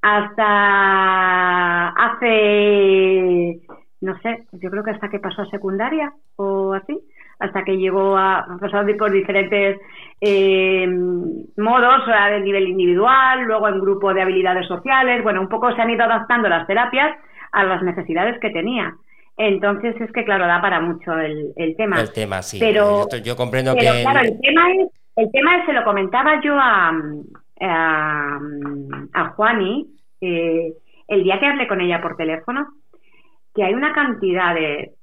hasta hace no sé, yo creo que hasta que pasó a secundaria o así, hasta que llegó a pasar por diferentes eh, modos, a nivel individual, luego en grupo de habilidades sociales, bueno, un poco se han ido adaptando las terapias a las necesidades que tenía. Entonces es que claro, da para mucho el, el tema. El tema, sí. Pero, yo, comprendo pero, que... Claro, el tema es, el tema es, se lo comentaba yo a, a, a Juani eh, el día que hablé con ella por teléfono, que hay una cantidad de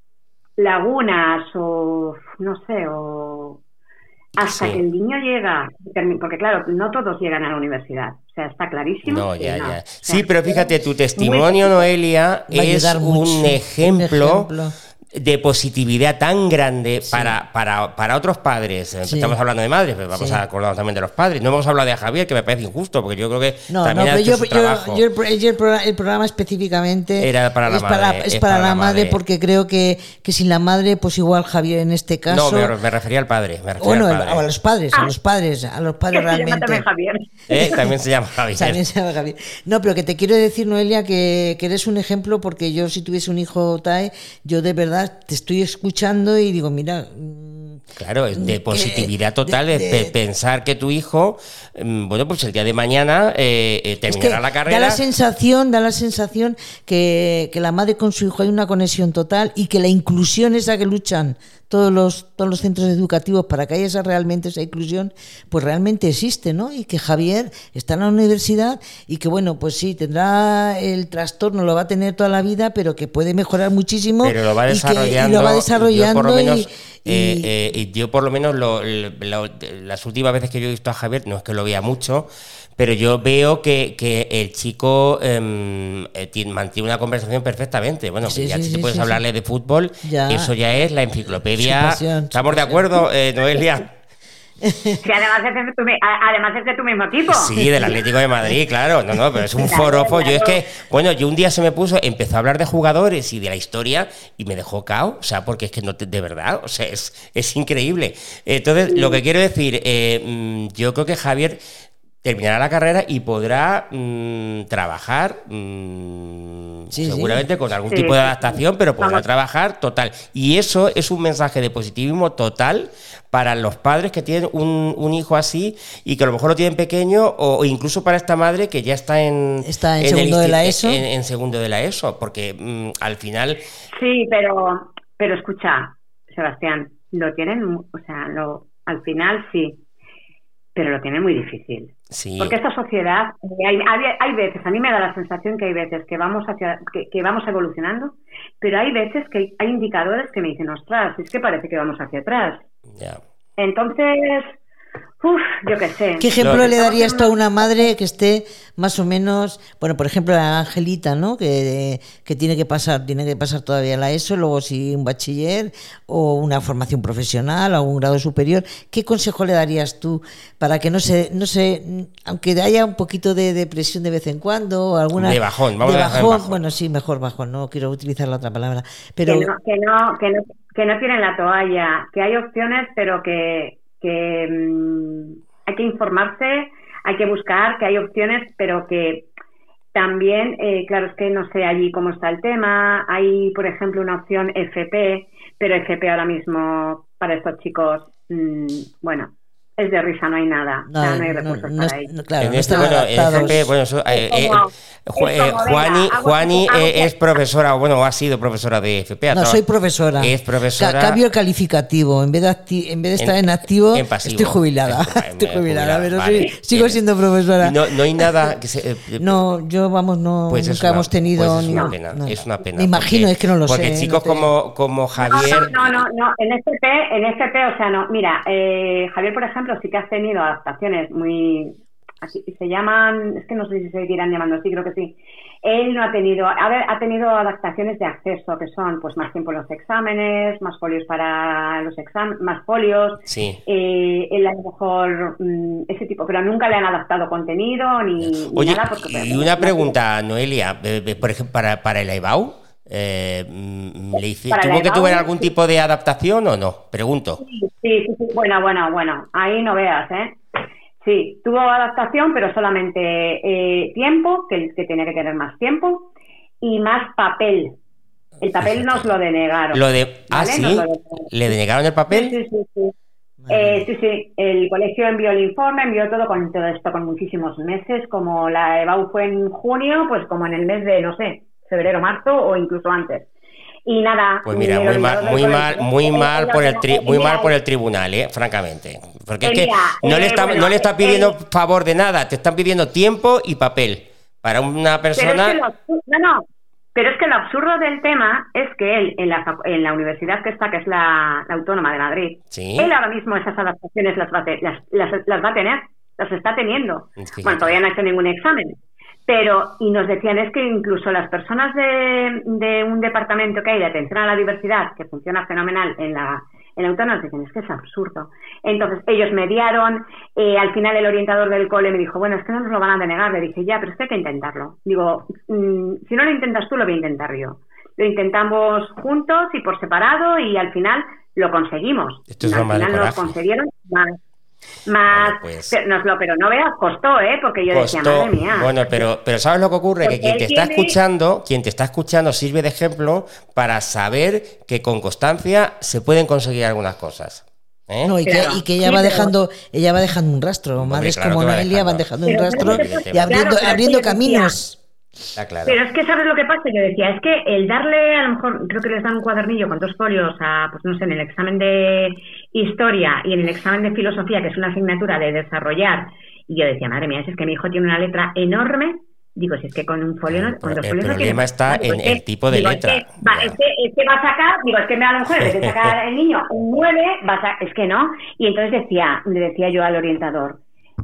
lagunas o no sé, o hasta que el niño llega, porque claro, no todos llegan a la universidad, o sea, está clarísimo. No, ya, ya. sí, pero fíjate, tu testimonio, Noelia, es un ejemplo de positividad tan grande para, para, para, otros padres. Estamos hablando de madres, pero vamos a acordarnos también de los padres. No hemos hablado de Javier, que me parece injusto, porque yo creo que no, también no, ha hecho yo, su yo, trabajo. yo el, el, programa, el, programa específicamente Era para la es madre. Para, es, es para, para la, la madre, madre. porque creo que, que sin la madre, pues igual Javier en este caso. No, me, me refería al padre. Me refería bueno, al padre. a los padres, a los padres, a los padres realmente. También Javier. ¿Eh? También se llama Javier. También se llama Javier. No, pero que te quiero decir, Noelia, que, que eres un ejemplo, porque yo si tuviese un hijo TAE, yo de verdad te estoy escuchando y digo, mira. Claro, es de positividad total, de- pensar que tu hijo, mm, bueno, pues el día de mañana eh, eh, Es que terminará la carrera. Da la sensación, da la sensación que, que la madre con su hijo hay una conexión total y que la inclusión esa que luchan todos los, todos los centros educativos para que haya esa, realmente esa inclusión, pues realmente existe, ¿no? Y que Javier está en la universidad y que, bueno, pues sí, tendrá el trastorno, lo va a tener toda la vida, pero que puede mejorar muchísimo. pero lo va y que- y desarrollando. lo va yo desarrollando por lo menos, y- eh, eh, y yo por lo menos lo- lo- las últimas veces que yo he visto a Javier, no es que lo vea mucho, pero yo veo que, que el chico em, eh, tiene- mantiene una conversación perfectamente. Bueno, Sí, ya sí, si sí, te puedes hablarle de fútbol, Ya. eso ya es la enciclopedia. ¿Estamos de acuerdo, eh, Noelia? Sí, además es, de tu, mi- a- además es de tu mismo tipo. Sí, del Atlético de Madrid, claro. No, no, pero es un forofo. Yo es que, bueno, yo un día se me puso, empezó a hablar de jugadores y de la historia y me dejó cao. O sea, porque es que no, te- de verdad, o sea, es, es increíble. Entonces, lo que quiero decir, eh, mm, yo creo que Javier terminará la carrera y podrá mm, trabajar mm, Sí, sí. seguramente con algún Sí, tipo de sí, sí. adaptación, pero podrá Vamos. trabajar total. Y eso es un mensaje de positivismo total para los padres que tienen un, un hijo así y que a lo mejor lo tienen pequeño o, o incluso para esta madre que ya está en, Está en el segundo de la ESO. En, en segundo de la ESO, porque mm, al final Sí, pero, pero escucha, Sebastián, lo tienen, o sea, lo, al final sí, pero lo tienen muy difícil. Sí. Porque esta sociedad, eh, hay, hay, hay veces, a mí me da la sensación que hay veces que vamos hacia, que, que vamos evolucionando, pero hay veces que hay, indicadores que me dicen, ostras, es que parece que vamos hacia atrás. Entonces, uff, yo qué sé. ¿Qué ejemplo Lo- le darías tú a una madre que esté más o menos, bueno, por ejemplo, a Angelita, ¿no? Que, que tiene que pasar, tiene que pasar todavía la ESO, luego si un bachiller o una formación profesional o un grado superior. ¿Qué consejo le darías tú para que no se, no se, aunque haya un poquito de depresión de vez en cuando, o alguna De bajón, vamos de a dejar bajón, bajón. bueno, sí, mejor bajón, no quiero utilizar la otra palabra, pero que no, que no, que no, que no tienen la toalla, que hay opciones, pero que, que mm, hay que informarse, hay que buscar, que hay opciones, pero que también, eh, claro, es que no sé allí cómo está el tema. Hay, por ejemplo, una opción FP, pero FP ahora mismo para estos chicos, mm, bueno, es de risa, no hay nada, o sea, no, hay recursos no- para ahí. no- claro, en no este, bueno. FP, bueno, eso, eh, Es eh, eh, Juani, Juani, eh, es profesora, bueno, ha sido profesora de FP. No, soy profesora. Es profesora. Ca- cambio el calificativo. En vez de, acti- en vez de estar en, En- activo, en pasivo. estoy jubilada. En- estoy jubilada, jubilada, pero vale. sí, sigo siendo profesora. No, no hay nada que se, eh, No, yo vamos, no, Pues es nunca una- hemos tenido. pues es ni- una no, pena, no. es una pena. Me imagino, porque- es que no lo porque sé. chicos no te- como, como Javier. No, no, no, no, en FP, en FP, o sea, no, mira, eh, Javier, por ejemplo, ejemplo, sí que has tenido adaptaciones muy, así, se llaman, es que no sé si se seguirán llamando así, creo que sí. Él no ha tenido, a ver, ha tenido adaptaciones de acceso, que son pues más tiempo en los exámenes, más folios para los exámenes, más folios. Sí. Eh, él a lo mejor mm, ese tipo, pero nunca le han adaptado contenido ni, nada. Porque, y una pregunta, Noelia, eh, eh, por ejemplo, para, para el EBAU, eh, mm, ¿le hice- ¿tuvo que tuver algún sí. tipo de adaptación o no? Pregunto. Sí, sí, sí, bueno, bueno, bueno, ahí no veas, ¿eh? Sí, tuvo adaptación, pero solamente eh, tiempo, que, que tenía que tener más tiempo, y más papel. El papel nos lo denegaron. Lo de. Ah, ¿vale? sí. Denegaron. ¿Le denegaron el papel? Sí, sí, sí, sí. Eh, sí, sí, el colegio envió el informe, envió todo con todo esto con muchísimos meses, como la EBAU fue en junio, pues como en el mes de, no sé, febrero, marzo o incluso antes. Y nada. Pues mira, muy mal, muy mal, muy mal por el tri- muy mal por el tribunal, eh, francamente. Porque es que Mira, no le eh, está, bueno, no le está pidiendo eh, favor de nada, te están pidiendo tiempo y papel. Para una Pero es persona. que lo no, no. Pero es que lo absurdo del tema es que él, en la, en la universidad que está, que es la, la Autónoma de Madrid, Sí. él ahora mismo esas adaptaciones las va, te- las, las- las va a tener, las está teniendo. Fíjate. Bueno, todavía no ha hecho ningún examen. Pero, y nos decían, es que incluso las personas de, de un departamento que hay de atención a la diversidad, que funciona fenomenal en la, en la autónoma, nos dicen, es que es absurdo. Entonces, ellos mediaron, eh, al final el orientador del cole me dijo, bueno, es que no nos lo van a denegar. Le dije, ya, pero es que hay que intentarlo. Digo, mm, si no lo intentas tú, lo voy a intentar yo. Lo intentamos juntos y por separado y al final lo conseguimos. Esto es al final lo coraje. consiguieron más. Más, Bueno, pues- pero, lo, pero no veas, costó, ¿eh? Porque yo decía, Costó- madre mía. Bueno, pero, pero ¿sabes lo que ocurre? Que Porque quien él te está tiene- escuchando, quien te está escuchando sirve de ejemplo para saber que con constancia se pueden conseguir algunas cosas. ¿eh? No, y, Claro. que, y que ella Sí, va pero- dejando, ella va dejando un rastro. Hombre, Madres claro como que Noelia van dejando. un Pero rastro y abriendo, Claro, pero abriendo que caminos. Está claro. Pero es que sabes lo que pasa, yo decía, es que el darle, a lo mejor, creo que les dan un cuadernillo con dos folios a, pues no sé, en el examen de historia y en el examen de filosofía, que es una asignatura de desarrollar, y yo decía, madre mía, si es que mi hijo tiene una letra enorme, digo, si es que con un folio, no- con dos El folios no problema tiene- está Digo, en es el tipo de digo, letra. Es que, va, es, que, es que va a sacar, digo, es que me a lo mejor de sacar el niño un 9, va a sa- es que no. Y entonces decía, le decía yo al orientador,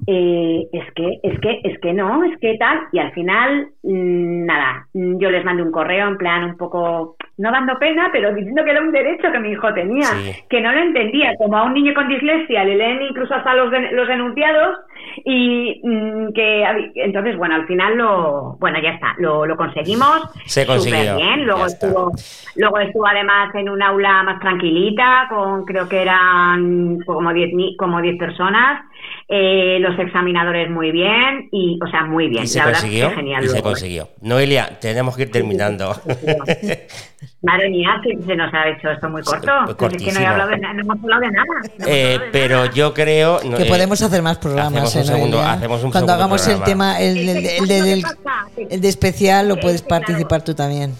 eh, es que, es que, es que no, es que tal, y al final, mm, nada, mm, yo les mandé un correo en plan un poco, no dando pena, pero diciendo que era un derecho que mi hijo tenía, Sí. que no lo entendía, como a un niño con dislexia le leen incluso hasta los, los enunciados, y mm, que, entonces, bueno, al final lo, bueno, ya está, lo, lo conseguimos, Se consiguió, bien, luego estuvo, luego estuvo además en un aula más tranquilita, con creo que eran como 10 ni- como 10 personas, eh, los examinadores muy bien, y, o sea, muy bien, Y se la verdad consiguió. que genial. y se luego. consiguió. Noelia, tenemos que ir terminando. Madre mía, que se nos ha hecho esto muy corto. Pues es que no, he hablado de no hemos hablado de nada. no Eh, hablado de pero nada. yo creo no, Que eh, podemos hacer más programas. hacemos un eh, segundo- Noelia. hacemos un Cuando segundo hagamos el programa. tema, el, el- de especial, lo Es puedes participar tú también.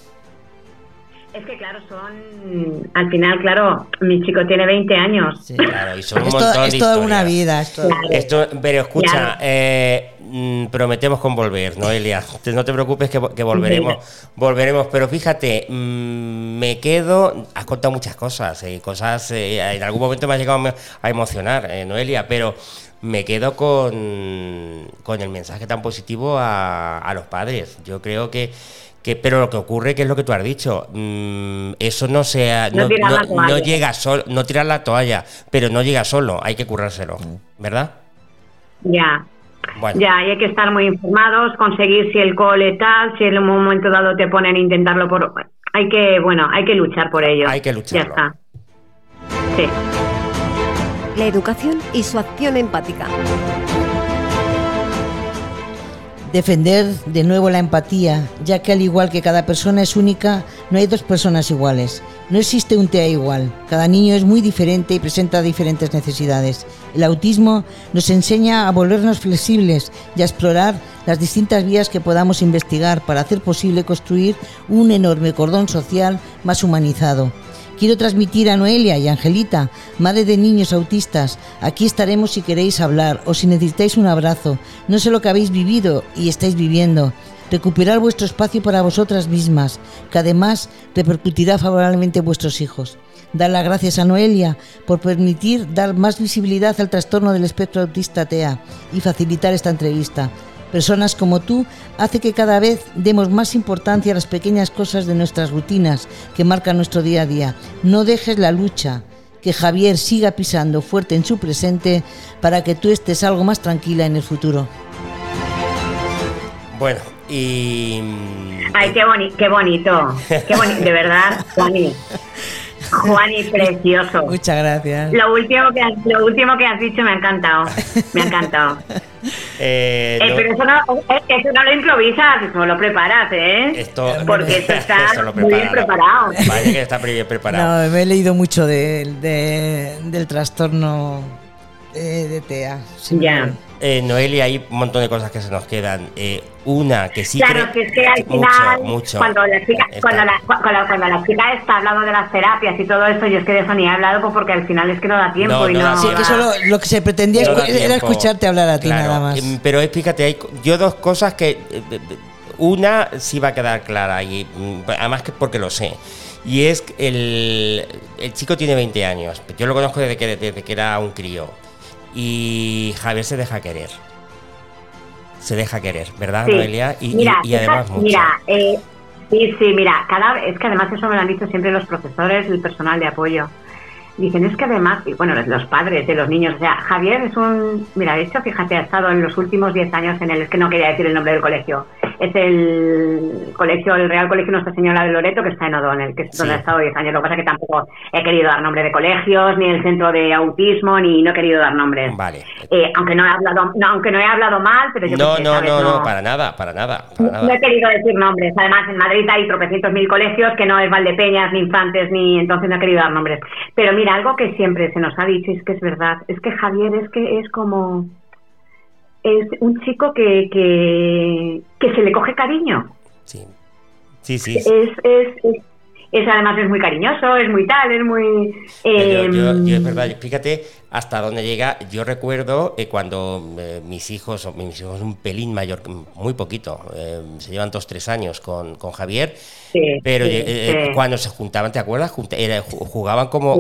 Es que, claro, son. Al final, claro, mi chico tiene 20 años. Sí. Claro, y son un montón de es toda una vida. es toda- Claro. Esto, pero escucha, Claro. eh, mm, prometemos con volver, Noelia. No te preocupes que, que volveremos, volveremos. Pero fíjate, mm, me quedo. Has contado muchas cosas, eh, cosas. eh, en algún momento me ha llegado a emocionar, eh, Noelia, pero me quedo con, con el mensaje tan positivo a, a los padres. Yo creo que. Que, pero lo que ocurre, que es lo que tú has dicho, mm, eso no sea, No no, tirar la no- toalla. no llega solo, no tirar la toalla, pero no llega solo, hay que currárselo, ¿verdad? Ya. Bueno. Ya, y hay que estar muy informados, conseguir si el cole tal, si en un momento dado te ponen a intentarlo por... Hay que, bueno, hay que luchar por ello. Hay que lucharlo. Ya está. Sí. La educación y su acción empática. Defender de nuevo la empatía, ya que al igual que cada persona es única, no hay dos personas iguales. No existe un TEA igual. Cada niño es muy diferente y presenta diferentes necesidades. El autismo nos enseña a volvernos flexibles y a explorar las distintas vías que podamos investigar para hacer posible construir un enorme cordón social más humanizado. Quiero transmitir a Noelia y Angelita, madre de niños autistas, aquí estaremos si queréis hablar o si necesitáis un abrazo. No sé lo que habéis vivido y estáis viviendo. Recuperar vuestro espacio para vosotras mismas, que además repercutirá favorablemente en vuestros hijos. Dar las gracias a Noelia por permitir dar más visibilidad al trastorno del espectro autista TEA y facilitar esta entrevista. Personas como tú hace que cada vez demos más importancia a las pequeñas cosas de nuestras rutinas que marcan nuestro día a día. No dejes la lucha, que Javier siga pisando fuerte en su presente para que tú estés algo más tranquila en el futuro. Bueno, y... Ay, qué, qué bonito, qué bonito, de verdad, Juani. Juani, precioso. Muchas gracias. Lo último, que has, lo último que has dicho me ha encantado, me ha encantado. Eh, eh, pero eso no, eh, eso no lo improvisas, eso lo preparas, ¿eh? Esto, Porque esto está muy bien preparado. Que está bien preparado. No, me he leído mucho de, del trastorno de TEA. Ya. Eh, Noelia, hay un montón de cosas que se nos quedan. Eh, una que sí. Claro, que es que al final, cuando, la chica, cuando, la, cuando, la chica está hablando de las terapias y todo eso, yo es que de eso ni he hablado pues, porque al final es que no da tiempo. y no, sí, que solo lo que se pretendía era escucharte hablar a ti nada más. Em, pero explícate, hay yo dos cosas que. Eh, una sí va a quedar clara, y mm, además que porque lo sé. Y es que el, el chico tiene 20 años. Yo lo conozco desde que, desde que era un crío y Javier se deja querer. Se deja querer, ¿verdad, Noelia? Y, mira, además mucho. Mira, eh, sí, sí, mira, cada, es que además eso me lo han dicho siempre los profesores y el personal de apoyo. Dicen, es que además, y bueno, los padres de los niños, o sea, Javier es un, mira, de hecho, fíjate, ha estado en los últimos 10 años en el, es que no quería decir el nombre del colegio, es el colegio, el Real Colegio Nuestra Señora de Loreto, que está en O'Donnell, que es donde ha estado 10 años. Lo que pasa es que tampoco he querido dar nombre de colegios, ni el centro de autismo, ni no he querido dar nombres. Vale. Eh, aunque no he hablado, no, aunque no he hablado mal, pero yo no, no, no, no, para nada, para nada, No he querido decir nombres. Además, en Madrid hay tropecientos mil colegios que no es Valdepeñas, ni Infantes, ni entonces no he querido dar nombres. Pero mira, algo que siempre se nos ha dicho y es que es verdad, es que Javier es que es como es un chico que, que, que se le coge cariño. Sí, sí, sí. Es, es, es, además es muy cariñoso, es muy tal, es muy... Eh, yo, es verdad, fíjate hasta dónde llega. Yo recuerdo eh, cuando eh, mis hijos, mis hijos un pelín mayor, muy poquito, eh, se llevan dos, tres años con, con Javier, pero cuando se juntaban, ¿te acuerdas? jugaban como,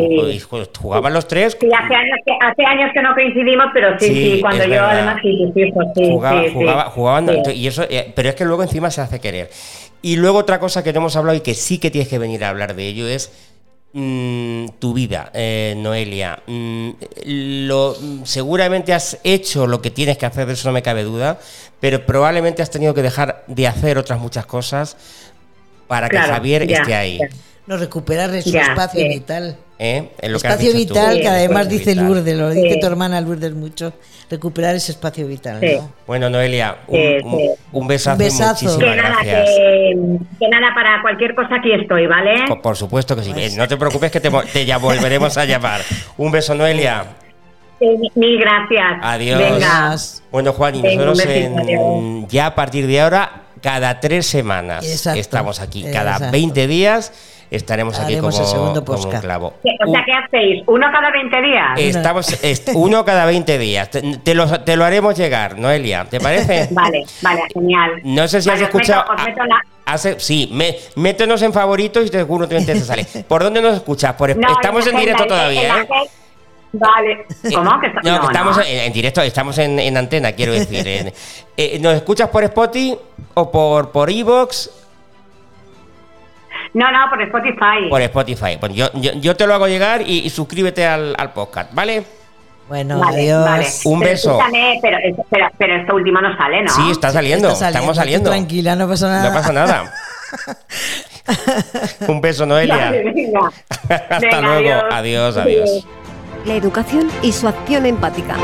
jugaban los tres. Sí, hace años, que, hace años que no coincidimos, pero sí, sí, cuando yo además sí, sí, sí, jugaban, y eso, pero es que luego encima se hace querer. Y luego otra cosa que no hemos hablado y que sí que tienes que venir a hablar de ello es Mm, tu vida, eh, Noelia. Mm, lo, seguramente has hecho lo que tienes que hacer, de eso no me cabe duda, pero probablemente has tenido que dejar de hacer otras muchas cosas para que Javier esté ahí. No, recuperar su espacio vital. ¿Eh? espacio vital, que además dice Lourdes, lo dice tu hermana Lourdes mucho, recuperar ese espacio vital. Bueno, Noelia, un, besazo. que, nada, que, nada, para cualquier cosa aquí estoy, ¿vale? Por, supuesto que sí. Pues no te preocupes que te, ya volveremos a llamar. Un beso, Noelia. mil gracias. Adiós. Bueno, Juan, y nosotros ya a partir de ahora, cada tres semanas estamos aquí, cada 20 días estaremos aquí como, un clavo. O sea, ¿qué hacéis? ¿Uno cada 20 días? Estamos uno cada 20 días. Te, lo, te, lo, haremos llegar, Noelia, ¿te parece? vale, vale, genial. No sé si has escuchado... Hace, sí, métenos en favoritos y seguro te sale. ¿Por dónde nos escuchas? Por, estamos en directo todavía, ¿eh? Vale. ¿Cómo? Que no, que estamos En, directo, estamos en, antena, quiero decir. Eh, ¿Nos escuchas por Spotify o por por Evox no, no, por Spotify. Por Spotify. Bueno, yo, yo, te lo hago llegar y, suscríbete al, al, podcast, ¿vale? Bueno, adiós. Un beso. Pero, pero, pero, esto último no sale, ¿no? Sí, está saliendo. Estamos saliendo. Tranquila, no pasa nada. No pasa nada. Un beso, Noelia. Hasta luego. adiós. adiós. La educación y su acción empática.